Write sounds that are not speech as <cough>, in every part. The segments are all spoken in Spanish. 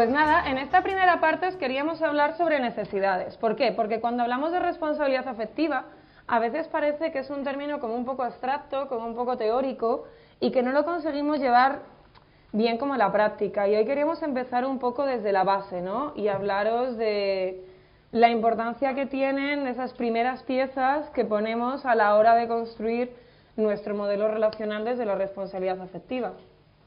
Pues nada, en esta primera parte os queríamos hablar sobre necesidades. ¿Por qué? Porque cuando hablamos de responsabilidad afectiva, a veces parece que es un término como un poco abstracto, como un poco teórico, y que no lo conseguimos llevar bien como la práctica. Y hoy queríamos empezar un poco desde la base, ¿no? Y hablaros de la importancia que tienen esas primeras piezas que ponemos a la hora de construir nuestro modelo relacional desde la responsabilidad afectiva.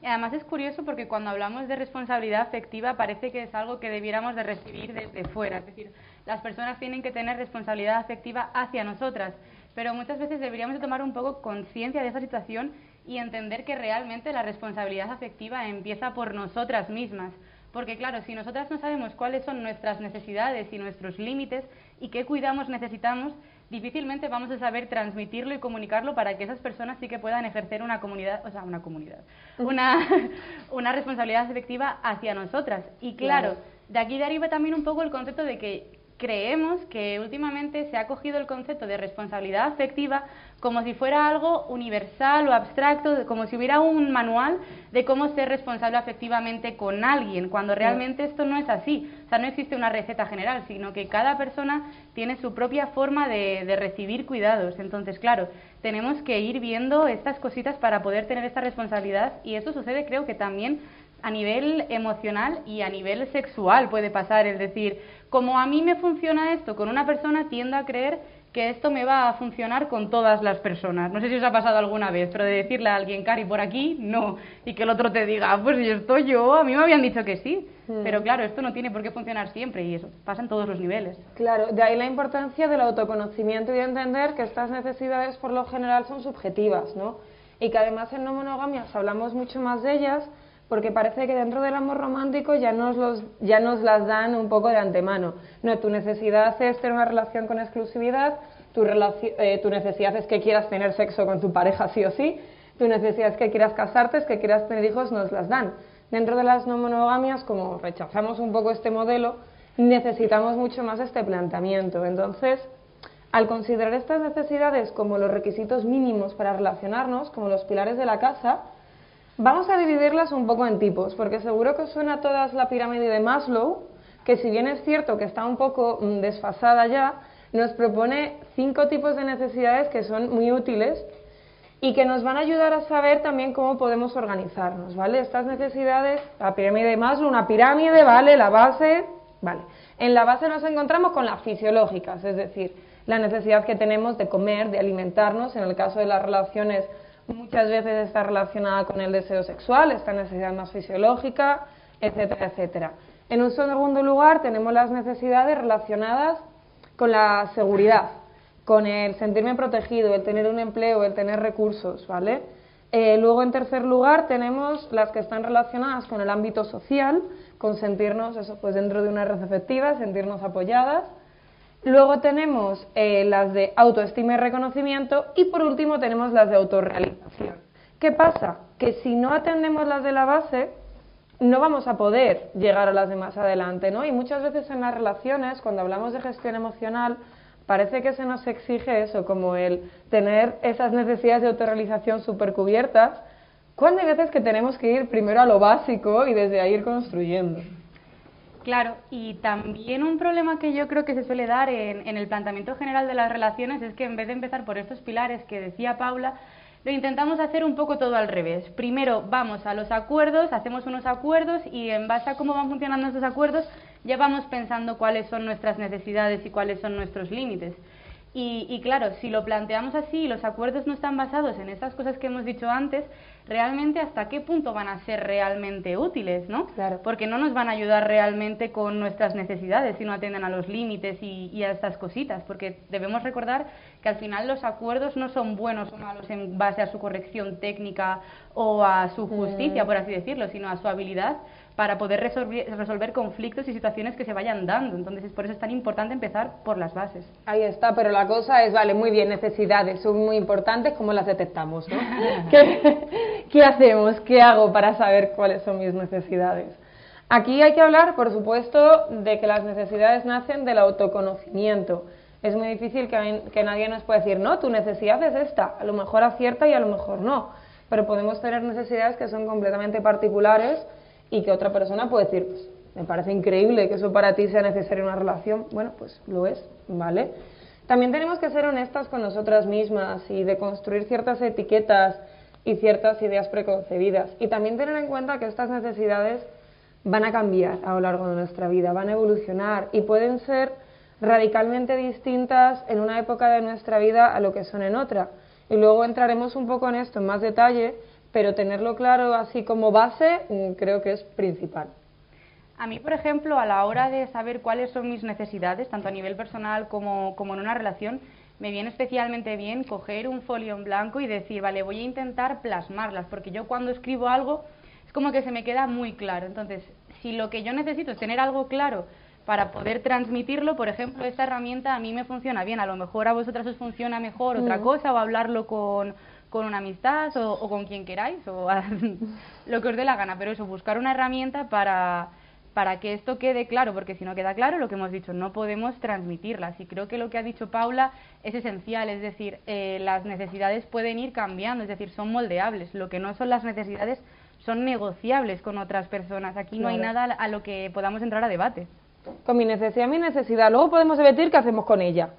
Además es curioso porque cuando hablamos de responsabilidad afectiva parece que es algo que debiéramos de recibir desde fuera. Es decir, las personas tienen que tener responsabilidad afectiva hacia nosotras. Pero muchas veces deberíamos de tomar un poco conciencia de esa situación y entender que realmente la responsabilidad afectiva empieza por nosotras mismas. Porque claro, si nosotras no sabemos cuáles son nuestras necesidades y nuestros límites y qué cuidamos necesitamos, difícilmente vamos a saber transmitirlo y comunicarlo para que esas personas sí que puedan ejercer una comunidad, o sea, una comunidad, una, <laughs> una responsabilidad efectiva hacia nosotras. Y claro, de aquí deriva también un poco el concepto de que creemos que últimamente se ha cogido el concepto de responsabilidad afectiva como si fuera algo universal o abstracto, como si hubiera un manual de cómo ser responsable afectivamente con alguien, cuando realmente esto no es así. O sea, no existe una receta general, sino que cada persona tiene su propia forma de, de recibir cuidados. Entonces, claro, tenemos que ir viendo estas cositas para poder tener esta responsabilidad y eso sucede creo que también a nivel emocional y a nivel sexual puede pasar. Es decir, como a mí me funciona esto con una persona, tiendo a creer que esto me va a funcionar con todas las personas. No sé si os ha pasado alguna vez, pero de decirle a alguien, Cari, por aquí, no. Y que el otro te diga, ah, pues yo estoy yo, a mí me habían dicho que sí. Hmm. Pero claro, esto no tiene por qué funcionar siempre y eso pasa en todos los niveles. Claro, de ahí la importancia del autoconocimiento y de entender que estas necesidades por lo general son subjetivas, ¿no? Y que además en no monogamias hablamos mucho más de ellas porque parece que dentro del amor romántico ya nos, los, ya nos las dan un poco de antemano. No, tu necesidad es tener una relación con exclusividad, tu, eh, tu necesidad es que quieras tener sexo con tu pareja sí o sí, tu necesidad es que quieras casarte, es que quieras tener hijos, nos las dan. Dentro de las no monogamias, como rechazamos un poco este modelo, necesitamos mucho más este planteamiento. Entonces, al considerar estas necesidades como los requisitos mínimos para relacionarnos, como los pilares de la casa, Vamos a dividirlas un poco en tipos, porque seguro que suena todas la pirámide de Maslow, que si bien es cierto que está un poco mm, desfasada ya, nos propone cinco tipos de necesidades que son muy útiles y que nos van a ayudar a saber también cómo podemos organizarnos, ¿vale? Estas necesidades, la pirámide de Maslow, una pirámide, ¿vale? La base, ¿vale? En la base nos encontramos con las fisiológicas, es decir, la necesidad que tenemos de comer, de alimentarnos, en el caso de las relaciones muchas veces está relacionada con el deseo sexual, esta necesidad más fisiológica, etcétera, etcétera. En un segundo lugar tenemos las necesidades relacionadas con la seguridad, con el sentirme protegido, el tener un empleo, el tener recursos, ¿vale? Eh, luego, en tercer lugar, tenemos las que están relacionadas con el ámbito social, con sentirnos eso, pues dentro de una red efectiva, sentirnos apoyadas. Luego tenemos eh, las de autoestima y reconocimiento y por último tenemos las de autorrealización. ¿Qué pasa? Que si no atendemos las de la base, no vamos a poder llegar a las de más adelante, ¿no? Y muchas veces en las relaciones, cuando hablamos de gestión emocional, parece que se nos exige eso, como el tener esas necesidades de autorrealización súper cubiertas, cuando hay veces que tenemos que ir primero a lo básico y desde ahí ir construyendo. Claro, y también un problema que yo creo que se suele dar en, el planteamiento general de las relaciones es que en vez de empezar por estos pilares que decía Paula, lo intentamos hacer un poco todo al revés. Primero vamos a los acuerdos, hacemos unos acuerdos y en base a cómo van funcionando estos acuerdos ya vamos pensando cuáles son nuestras necesidades y cuáles son nuestros límites. Y, y, claro, si lo planteamos así y los acuerdos no están basados en estas cosas que hemos dicho antes, realmente hasta qué punto van a ser realmente útiles, ¿no? Claro. Porque no nos van a ayudar realmente con nuestras necesidades si no atienden a los límites y, y, a estas cositas, porque debemos recordar que al final los acuerdos no son buenos o malos en base a su corrección técnica o a su justicia, mm. por así decirlo, sino a su habilidad para poder resolver, conflictos y situaciones que se vayan dando. Entonces, por eso es tan importante empezar por las bases. Ahí está, pero la cosa es, vale, muy bien, necesidades son muy importantes, ¿cómo las detectamos? ¿no? <laughs> ¿Qué, ¿Qué hacemos? ¿Qué hago para saber cuáles son mis necesidades? Aquí hay que hablar, por supuesto, de que las necesidades nacen del autoconocimiento. Es muy difícil que, que nadie nos pueda decir, no, tu necesidad es esta, a lo mejor acierta y a lo mejor no, pero podemos tener necesidades que son completamente particulares y que otra persona puede decir, pues, me parece increíble que eso para ti sea necesario en una relación, bueno, pues lo es, ¿vale? También tenemos que ser honestas con nosotras mismas y de construir ciertas etiquetas y ciertas ideas preconcebidas. Y también tener en cuenta que estas necesidades van a cambiar a lo largo de nuestra vida, van a evolucionar y pueden ser radicalmente distintas en una época de nuestra vida a lo que son en otra. Y luego entraremos un poco en esto en más detalle, pero tenerlo claro así como base mm, creo que es principal. A mí, por ejemplo, a la hora de saber cuáles son mis necesidades, tanto a nivel personal como, como en una relación, me viene especialmente bien coger un folio en blanco y decir, vale, voy a intentar plasmarlas, porque yo cuando escribo algo es como que se me queda muy claro. Entonces, si lo que yo necesito es tener algo claro para poder transmitirlo, por ejemplo, esta herramienta a mí me funciona bien, a lo mejor a vosotras os funciona mejor otra mm. cosa o hablarlo con, con una amistad o, o, con quien queráis o <laughs> lo que os dé la gana, pero eso, buscar una herramienta para, para que esto quede claro, porque si no queda claro, lo que hemos dicho, no podemos transmitirlas. Y creo que lo que ha dicho Paula es esencial, es decir, eh, las necesidades pueden ir cambiando, es decir, son moldeables. Lo que no son las necesidades son negociables con otras personas. Aquí no hay nada a lo que podamos entrar a debate. Con mi necesidad, mi necesidad. Luego podemos debatir qué hacemos con ella,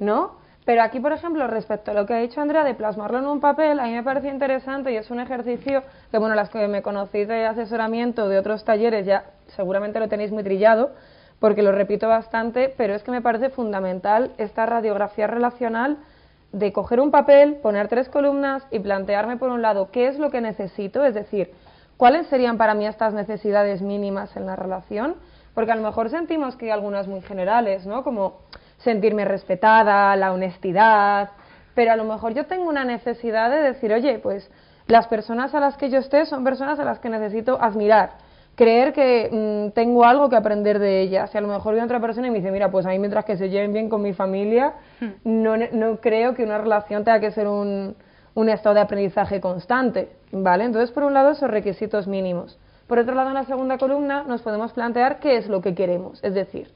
¿no? Pero aquí, por ejemplo, respecto a lo que ha dicho Andrea de plasmarlo en un papel, a mí me parece interesante y es un ejercicio que, bueno, las que me conocéis de asesoramiento de otros talleres ya seguramente lo tenéis muy trillado, porque lo repito bastante, pero es que me parece fundamental esta radiografía relacional de coger un papel, poner tres columnas y plantearme, por un lado, qué es lo que necesito, es decir, cuáles serían para mí estas necesidades mínimas en la relación, porque a lo mejor sentimos que hay algunas muy generales, ¿no? Como sentirme respetada, la honestidad, pero a lo mejor yo tengo una necesidad de decir, oye, pues las personas a las que yo esté son personas a las que necesito admirar, creer que mm, tengo algo que aprender de ellas. Si a lo mejor viene otra persona y me dice, mira, pues a mí mientras que se lleven bien con mi familia, hmm. no, no creo que una relación tenga que ser un, un estado de aprendizaje constante, ¿vale? Entonces, por un lado, esos requisitos mínimos. Por otro lado, en la segunda columna nos podemos plantear qué es lo que queremos, es decir,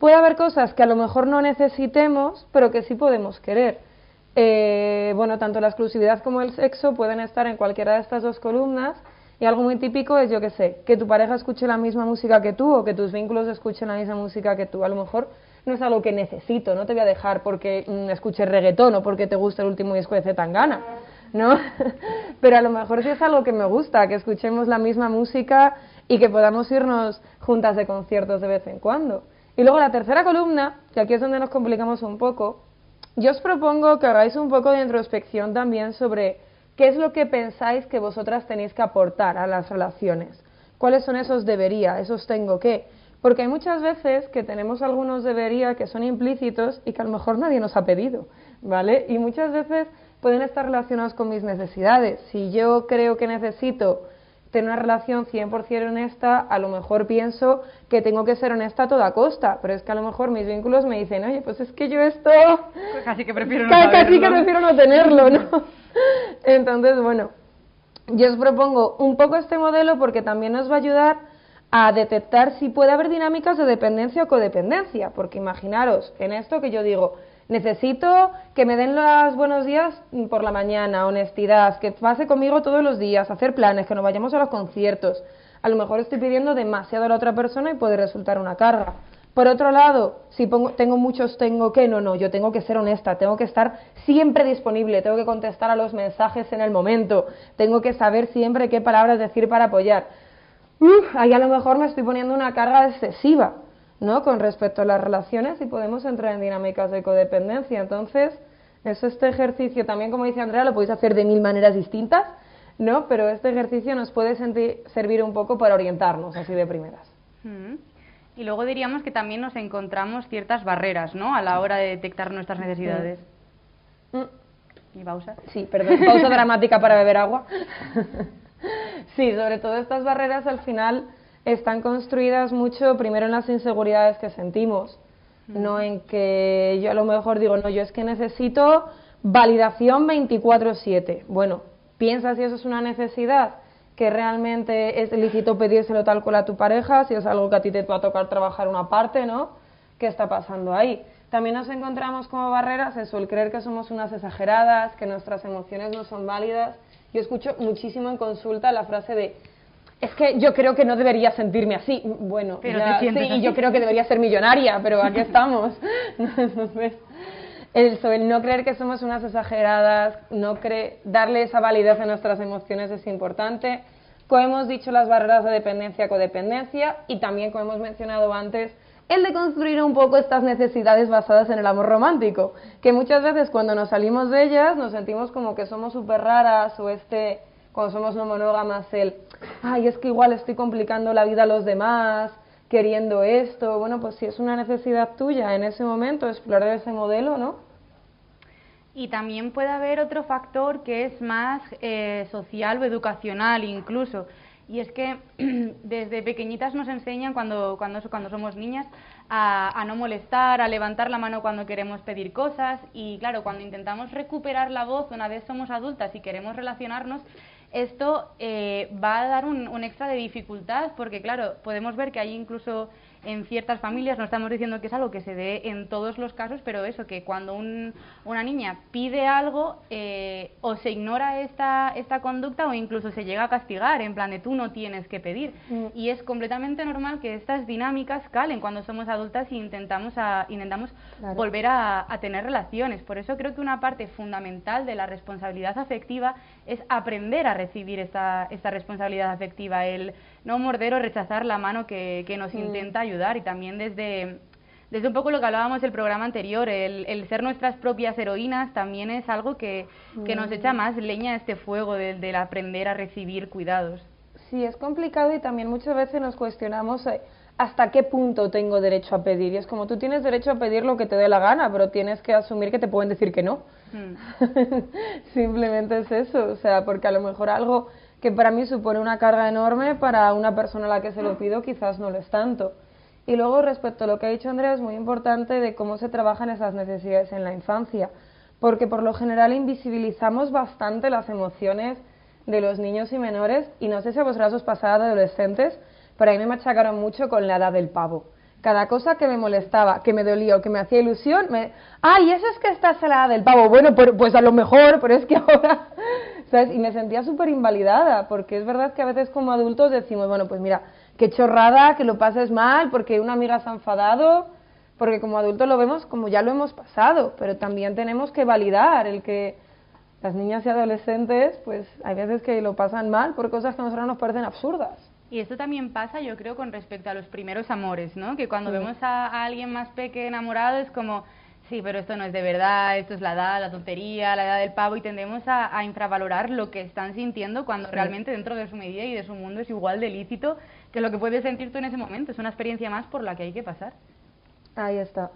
Puede haber cosas que a lo mejor no necesitemos, pero que sí podemos querer. Eh, bueno, tanto la exclusividad como el sexo pueden estar en cualquiera de estas dos columnas. Y algo muy típico es, yo que sé, que tu pareja escuche la misma música que tú o que tus vínculos escuchen la misma música que tú. A lo mejor no es algo que necesito, no te voy a dejar porque mm, escuches reggaetón o porque te gusta el último disco de Zetangana, ¿no? <laughs> Pero a lo mejor sí es algo que me gusta, que escuchemos la misma música y que podamos irnos juntas de conciertos de vez en cuando. Y luego la tercera columna, que aquí es donde nos complicamos un poco, yo os propongo que hagáis un poco de introspección también sobre qué es lo que pensáis que vosotras tenéis que aportar a las relaciones. ¿Cuáles son esos debería, esos tengo que? Porque hay muchas veces que tenemos algunos debería que son implícitos y que a lo mejor nadie nos ha pedido, ¿vale? Y muchas veces pueden estar relacionados con mis necesidades. Si yo creo que necesito tener una relación 100% honesta, a lo mejor pienso que tengo que ser honesta a toda costa, pero es que a lo mejor mis vínculos me dicen, oye, pues es que yo esto... Casi que prefiero no <laughs> Casi que prefiero no tenerlo, ¿no? <laughs> Entonces, bueno, yo os propongo un poco este modelo porque también nos va a ayudar a detectar si puede haber dinámicas de dependencia o codependencia, porque imaginaros en esto que yo digo, Necesito que me den los buenos días por la mañana, honestidad, que pase conmigo todos los días, hacer planes, que nos vayamos a los conciertos. A lo mejor estoy pidiendo demasiado a la otra persona y puede resultar una carga. Por otro lado, si pongo, tengo muchos tengo que, no, no, yo tengo que ser honesta, tengo que estar siempre disponible, tengo que contestar a los mensajes en el momento, tengo que saber siempre qué palabras decir para apoyar. ahí a lo mejor me estoy poniendo una carga excesiva. ¿No? Con respecto a las relaciones y podemos entrar en dinámicas de codependencia. Entonces, es este ejercicio también, como dice Andrea, lo podéis hacer de mil maneras distintas, ¿no? Pero este ejercicio nos puede servir un poco para orientarnos así de primeras. Mm. Y luego diríamos que también nos encontramos ciertas barreras, ¿no? A la hora de detectar nuestras necesidades. Mm. ¿Y pausa? Sí, perdón, pausa <laughs> dramática para beber agua. <laughs> sí, sobre todo estas barreras al final están construidas mucho primero en las inseguridades que sentimos, no en que yo a lo mejor digo, no, yo es que necesito validación 24/7. Bueno, piensa si eso es una necesidad, que realmente es lícito pedírselo tal cual a tu pareja, si es algo que a ti te va a tocar trabajar una parte, ¿no? ¿Qué está pasando ahí? También nos encontramos como barreras eso, el creer que somos unas exageradas, que nuestras emociones no son válidas. Yo escucho muchísimo en consulta la frase de es que yo creo que no debería sentirme así. Bueno, Pero ya, te sientes sí, así. yo creo que debería ser millonaria, pero aquí <laughs> estamos. <laughs> Entonces, el no creer que somos unas exageradas, no cre darle esa validez a nuestras emociones es importante. Como hemos dicho, las barreras de dependencia, codependencia y también, como hemos mencionado antes, el de construir un poco estas necesidades basadas en el amor romántico, que muchas veces cuando nos salimos de ellas nos sentimos como que somos súper raras o este, cuando somos no monógamas, el, ay, es que igual estoy complicando la vida a los demás, queriendo esto, bueno, pues si es una necesidad tuya en ese momento, explorar ese modelo, ¿no? Y también puede haber otro factor que es más eh, social o educacional incluso. Y es que <clears throat> desde pequeñitas nos enseñan cuando, cuando, cuando somos niñas a, a, no molestar, a levantar la mano cuando queremos pedir cosas. Y claro, cuando intentamos recuperar la voz una vez somos adultas y queremos relacionarnos, esto eh, va a dar un, un, extra de dificultad porque, claro, podemos ver que hay incluso en ciertas familias, no estamos diciendo que es algo que se dé en todos los casos, pero eso, que cuando un, una niña pide algo eh, o se ignora esta, esta conducta o incluso se llega a castigar, en plan de tú no tienes que pedir. Mm. Y es completamente normal que estas dinámicas calen cuando somos adultas e intentamos, a, intentamos claro. volver a, a tener relaciones. Por eso creo que una parte fundamental de la responsabilidad afectiva es aprender a recibir esta, esta responsabilidad afectiva, el no morder o rechazar la mano que, que nos mm. intenta ayudar y también desde, desde un poco lo que hablábamos el programa anterior, el, el ser nuestras propias heroínas también es algo que, que nos echa más leña a este fuego del, del aprender a recibir cuidados. Sí, es complicado y también muchas veces nos cuestionamos eh, hasta qué punto tengo derecho a pedir. Y es como tú tienes derecho a pedir lo que te dé la gana, pero tienes que asumir que te pueden decir que no. Mm. <laughs> Simplemente es eso, o sea, porque a lo mejor algo que para mí supone una carga enorme, para una persona a la que se lo pido quizás no lo es tanto. Y luego respecto a lo que ha dicho Andrea, es muy importante de cómo se trabajan esas necesidades en la infancia, porque por lo general invisibilizamos bastante las emociones de los niños y menores, y no sé si a vosotras os pasaba de adolescentes, pero a mí me machacaron mucho con la edad del pavo. Cada cosa que me molestaba, que me dolía o que me hacía ilusión, me... ¡Ay, eso es que estás a la edad del pavo! Bueno, pues a lo mejor, pero es que <laughs> ahora... ¿Sabes? Y me sentía súper invalidada, porque es verdad que a veces como adultos decimos, bueno, pues mira, qué chorrada, que lo pases mal, porque una amiga se ha enfadado, porque como adultos lo vemos como ya lo hemos pasado, pero también tenemos que validar el que las niñas y adolescentes, pues hay veces que lo pasan mal por cosas que a nosotros nos parecen absurdas. Y esto también pasa, yo creo, con respecto a los primeros amores, ¿no? Que cuando sí. vemos a, a, alguien más pequeño enamorado es como, sí, pero esto no es de verdad, esto es la edad, la tontería, la edad del pavo, y tendemos a, a infravalorar lo que están sintiendo cuando sí. realmente dentro de su medida y de su mundo es igual de lícito que lo que puedes sentir tú en ese momento. Es una experiencia más por la que hay que pasar. Ahí está.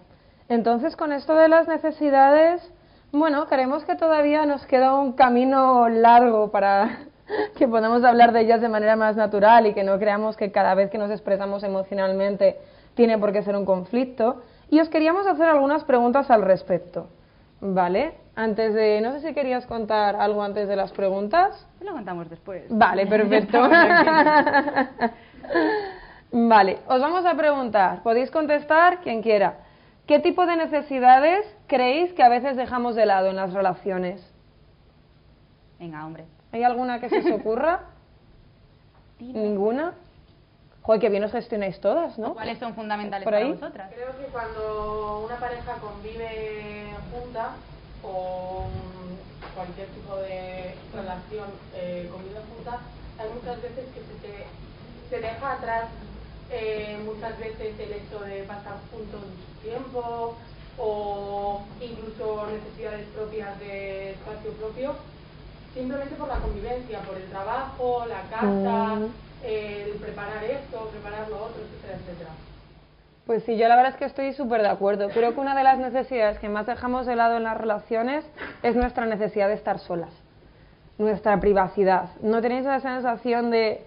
Entonces, con esto de las necesidades, bueno, creemos que todavía nos queda un camino largo para <laughs> que podamos hablar de ellas de manera más natural y que no creamos que cada vez que nos expresamos emocionalmente tiene por qué ser un conflicto. Y os queríamos hacer algunas preguntas al respecto. ¿Vale? Antes de. No sé si querías contar algo antes de las preguntas. Lo contamos después. Vale, <laughs> perfecto. <laughs> vale, os vamos a preguntar. Podéis contestar quien quiera. ¿Qué tipo de necesidades creéis que a veces dejamos de lado en las relaciones? Venga, hombre. ¿Hay alguna que se os ocurra? <laughs> ¿Ninguna? Joder, que bien os gestionáis todas, ¿no? ¿Cuáles son fundamentales ¿Por ahí? para vosotras? Creo que cuando una pareja convive junta o cualquier tipo de relación eh, convive junta, hay muchas veces que se, te, se deja atrás eh, muchas veces el hecho de pasar juntos tiempo o incluso necesidades propias de espacio propio simplemente por la convivencia, por el trabajo, la casa, mm. el preparar esto, preparar lo otro, etcétera, etcétera. Pues sí, yo la verdad es que estoy súper de acuerdo. Creo que una de las necesidades que más dejamos de lado en las relaciones es nuestra necesidad de estar solas, nuestra privacidad. ¿No tenéis esa sensación de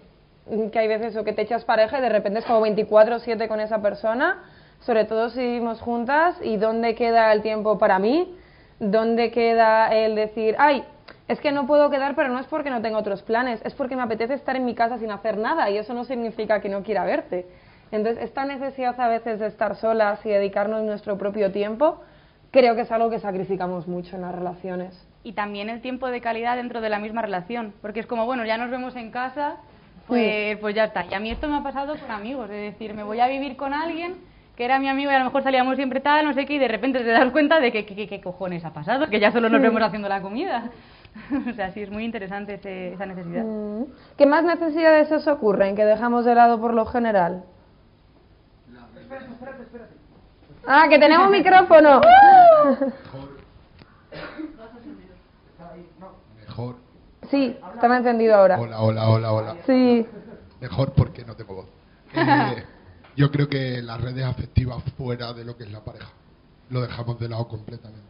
que hay veces o que te echas pareja y de repente es como 24-7 con esa persona? Sobre todo si vivimos juntas y dónde queda el tiempo para mí, dónde queda el decir, ay, es que no puedo quedar, pero no es porque no tenga otros planes, es porque me apetece estar en mi casa sin hacer nada y eso no significa que no quiera verte. Entonces, esta necesidad a veces de estar solas y dedicarnos nuestro propio tiempo, creo que es algo que sacrificamos mucho en las relaciones. Y también el tiempo de calidad dentro de la misma relación, porque es como, bueno, ya nos vemos en casa, pues, pues ya está. Y a mí esto me ha pasado con amigos, es decir, me voy a vivir con alguien que era mi amigo y a lo mejor salíamos siempre tal, no sé qué, y de repente te das cuenta de que qué cojones ha pasado, que ya solo nos vemos haciendo la comida. <laughs> o sea, sí, es muy interesante ese, esa necesidad. Mm. ¿Qué más necesidades os ocurren que dejamos de lado por lo general? Espérate, espérate, espérate. Ah, que tenemos <laughs> micrófono. <laughs> Mejor. Sí, está encendido ahora. Hola, hola, hola, hola. Sí. Mejor porque no tengo voz. Eh, yo creo que las redes afectivas fuera de lo que es la pareja lo dejamos de lado completamente.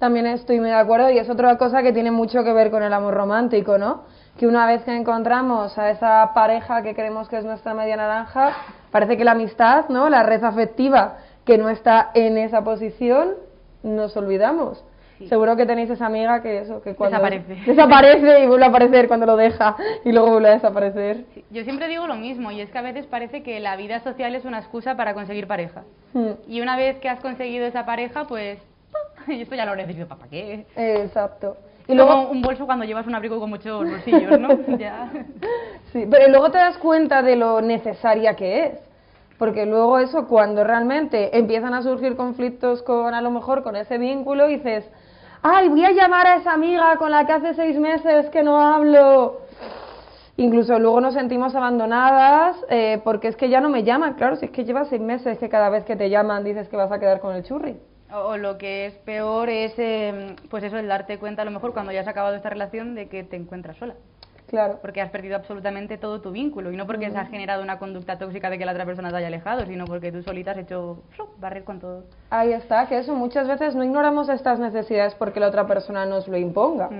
También estoy muy de acuerdo y es otra cosa que tiene mucho que ver con el amor romántico, ¿no? Que una vez que encontramos a esa pareja que creemos que es nuestra media naranja, parece que la amistad, ¿no? La red afectiva que no está en esa posición, nos olvidamos. Seguro que tenéis esa amiga que eso, que cuando desaparece. desaparece y vuelve a aparecer cuando lo deja y luego vuelve a desaparecer. Yo siempre digo lo mismo y es que a veces parece que la vida social es una excusa para conseguir pareja. Hmm. Y una vez que has conseguido esa pareja, pues <laughs> y esto ya lo necesito para qué. Exacto. Y luego un bolso cuando llevas un abrigo con muchos bolsillos, ¿no? <laughs> ya. Sí, pero luego te das cuenta de lo necesaria que es. Porque luego eso, cuando realmente empiezan a surgir conflictos con, a lo mejor, con ese vínculo, dices, ay, voy a llamar a esa amiga con la que hace seis meses que no hablo. Incluso luego nos sentimos abandonadas eh, porque es que ya no me llaman. Claro, si es que llevas seis meses que cada vez que te llaman dices que vas a quedar con el churri. O, lo que es peor es, em, pues eso, el darte cuenta a lo mejor cuando ya has acabado esta relación de que te encuentras sola. Claro. Porque has perdido absolutamente todo tu vínculo y no porque se ha generado una conducta tóxica de que la otra persona te haya alejado, sino porque tú solita has hecho barrer con todo. Ahí está, que eso muchas veces no ignoramos estas necesidades porque la otra persona nos lo imponga,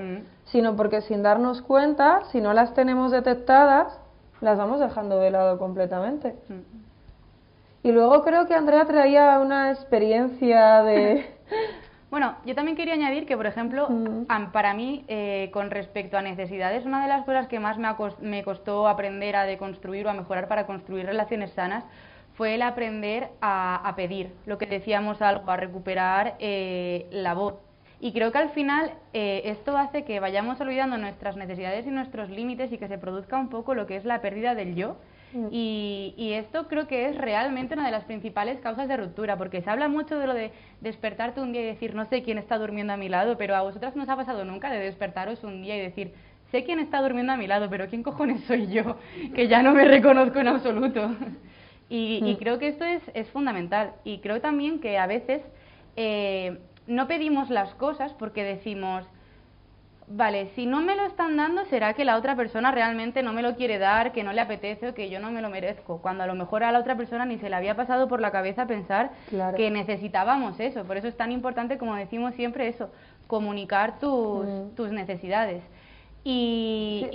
sino porque sin darnos cuenta, si no las tenemos detectadas, las vamos dejando de lado completamente. Y luego creo que Andrea traía una experiencia de... <laughs> bueno, yo también quería añadir que, por ejemplo, mm. para mí, eh, con respecto a necesidades, una de las cosas que más me, costó aprender a deconstruir o a mejorar para construir relaciones sanas fue el aprender a, pedir, lo que decíamos algo, a recuperar eh, la voz. Y creo que al final eh, esto hace que vayamos olvidando nuestras necesidades y nuestros límites y que se produzca un poco lo que es la pérdida del yo Mm. Y, esto creo que es realmente una de las principales causas de ruptura, porque se habla mucho de lo de despertarte un día y decir, no sé quién está durmiendo a mi lado, pero a vosotras no os ha pasado nunca de despertaros un día y decir, sé quién está durmiendo a mi lado, pero ¿quién cojones soy yo? <laughs> Que ya no me reconozco en absoluto. <laughs> Y, mm. creo que esto es, es, fundamental. Y creo también que a veces eh, no pedimos las cosas porque decimos, vale, si no me lo están dando, será que la otra persona realmente no me lo quiere dar, que no le apetece o que yo no me lo merezco. Cuando a lo mejor a la otra persona ni se le había pasado por la cabeza pensar que necesitábamos eso. Por eso es tan importante, como decimos siempre, eso, comunicar tus, mm. tus necesidades. Y,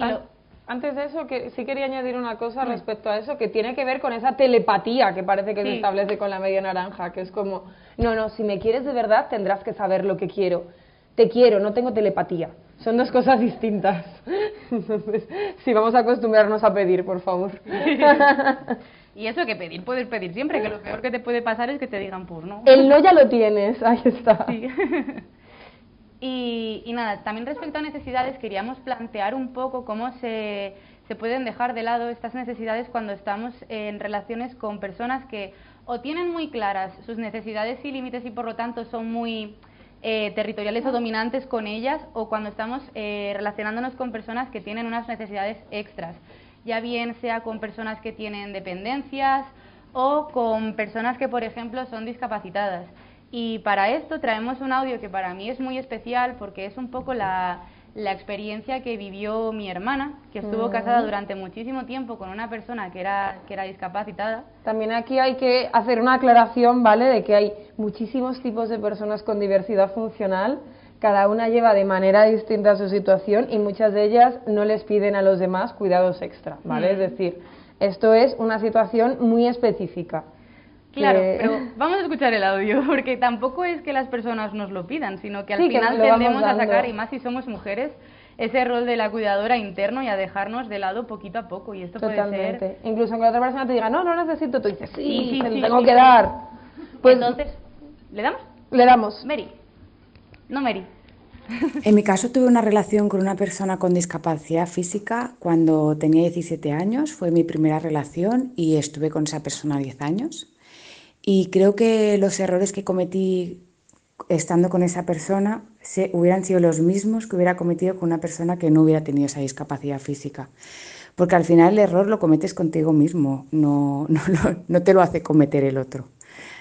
Antes de eso, que sí quería añadir una cosa respecto a eso, que tiene que ver con esa telepatía que parece que se establece con la media naranja, que es como, no, no, si me quieres de verdad tendrás que saber lo que quiero. Te quiero, no tengo telepatía. Son dos cosas distintas. Entonces, sí, vamos a acostumbrarnos a pedir, por favor. <laughs> y eso que pedir, puedes pedir siempre, que lo peor que te puede pasar es que te digan por no. El no ya lo tienes, ahí está. <laughs> y, y, nada, también respecto a necesidades, queríamos plantear un poco cómo se, se pueden dejar de lado estas necesidades cuando estamos en relaciones con personas que o tienen muy claras sus necesidades y límites y por lo tanto son muy eh, territoriales o dominantes con ellas o cuando estamos eh, relacionándonos con personas que tienen unas necesidades extras, ya bien sea con personas que tienen dependencias o con personas que, por ejemplo, son discapacitadas. Y para esto traemos un audio que para mí es muy especial porque es un poco la, la experiencia que vivió mi hermana, que estuvo casada durante muchísimo tiempo con una persona que era, que era discapacitada. También aquí hay que hacer una aclaración, ¿vale?, de que hay muchísimos tipos de personas con diversidad funcional, cada una lleva de manera distinta su situación y muchas de ellas no les piden a los demás cuidados extra, ¿vale? Es decir, esto es una situación muy específica. Claro, pero <laughs> vamos a escuchar el audio, <laughs> porque tampoco es que las personas nos lo pidan, sino que al final tendemos a sacar, y más si somos mujeres, ese rol de la cuidadora interno y a dejarnos de lado poquito a poco. Y esto Totalmente. puede ser. Incluso aunque la otra persona te diga, no, no necesito, tú dices, sí, sí, tengo que dar. Pues Entonces, ¿le damos? Le damos. Mary. No, Mary. En mi caso tuve una relación con una persona con discapacidad física cuando tenía 17 años, fue mi primera relación y estuve con esa persona 10 años. Y creo que los errores que cometí estando con esa persona se, hubieran sido los mismos que hubiera cometido con una persona que no hubiera tenido esa discapacidad física. Porque al final el error lo cometes contigo mismo, no, <laughs> no, no te lo hace cometer el otro.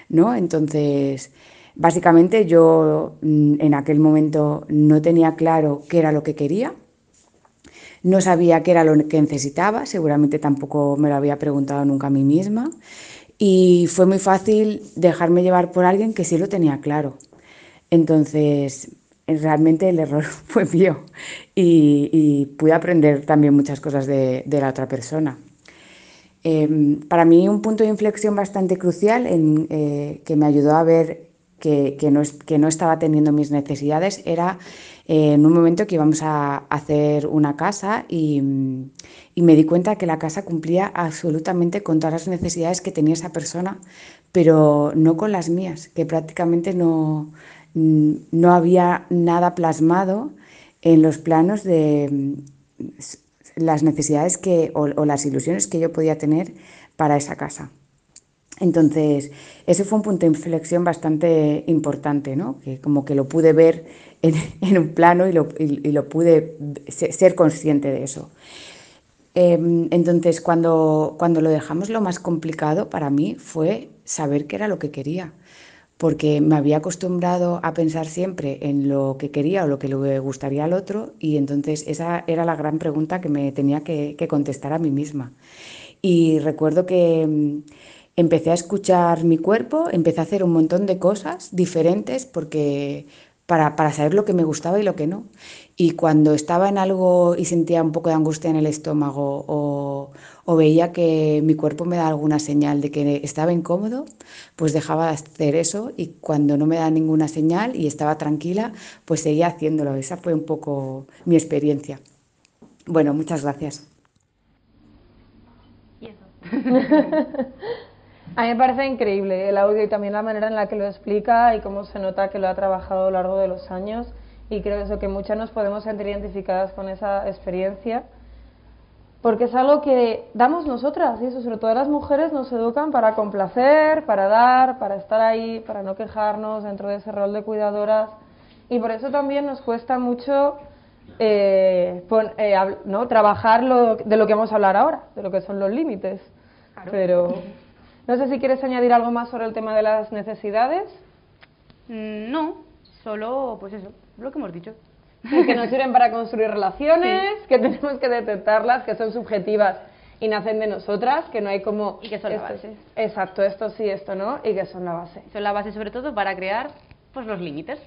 ¿no? Entonces, básicamente yo mm, en aquel momento no tenía claro qué era lo que quería, no sabía qué era lo que necesitaba, seguramente tampoco me lo había preguntado nunca a mí misma. Y fue muy fácil dejarme llevar por alguien que sí lo tenía claro. Entonces, realmente el error <laughs> fue mío y, pude aprender también muchas cosas de, la otra persona. Em, para mí un punto de inflexión bastante crucial en, eh, que me ayudó a ver que, no, que, no, estaba teniendo mis necesidades era eh, en un momento que íbamos a hacer una casa y, y, me di cuenta que la casa cumplía absolutamente con todas las necesidades que tenía esa persona, pero no con las mías, que prácticamente no, no había nada plasmado en los planos de mm, las necesidades que, o, las ilusiones que yo podía tener para esa casa. Entonces, ese fue un punto de inflexión bastante importante, ¿no? que como que lo pude ver en, <laughs> un plano y lo, pude ser consciente de eso. Em, entonces, cuando, cuando lo dejamos, lo más complicado para mí fue saber qué era lo que quería porque me había acostumbrado a pensar siempre en lo que quería o lo que le gustaría al otro y entonces esa era la gran pregunta que me tenía que, contestar a mí misma. Y recuerdo que empecé a escuchar mi cuerpo, empecé a hacer un montón de cosas diferentes porque para, para saber lo que me gustaba y lo que no. Y cuando estaba en algo y sentía un poco de angustia en el estómago o, o veía que mi cuerpo me da alguna señal de que estaba incómodo, pues dejaba de hacer eso y cuando no me da ninguna señal y estaba tranquila, pues seguía haciéndolo. Esa fue un poco mi experiencia. Bueno, muchas gracias. <laughs> A mí me parece increíble el audio y también la manera en la que lo explica y cómo se nota que lo ha trabajado a lo largo de los años y creo eso que muchas nos podemos sentir identificadas con esa experiencia porque es algo que damos nosotras y eso sobre todo las mujeres nos educan para complacer, para dar, para estar ahí, para no quejarnos dentro de ese rol de cuidadoras y por eso también nos cuesta mucho eh, eh, ¿no? trabajar lo, de lo que vamos a hablar ahora, de lo que son los límites. Pero no sé si quieres añadir algo más sobre el tema de las necesidades. Mm, no, solo pues eso, lo que hemos dicho. que nos sirven para construir relaciones, que tenemos que detectarlas, que son subjetivas y nacen de nosotras, que no hay como... Y que son la base. Exacto, esto sí, esto no, y que son la base. Son la base sobre todo para crear pues los límites.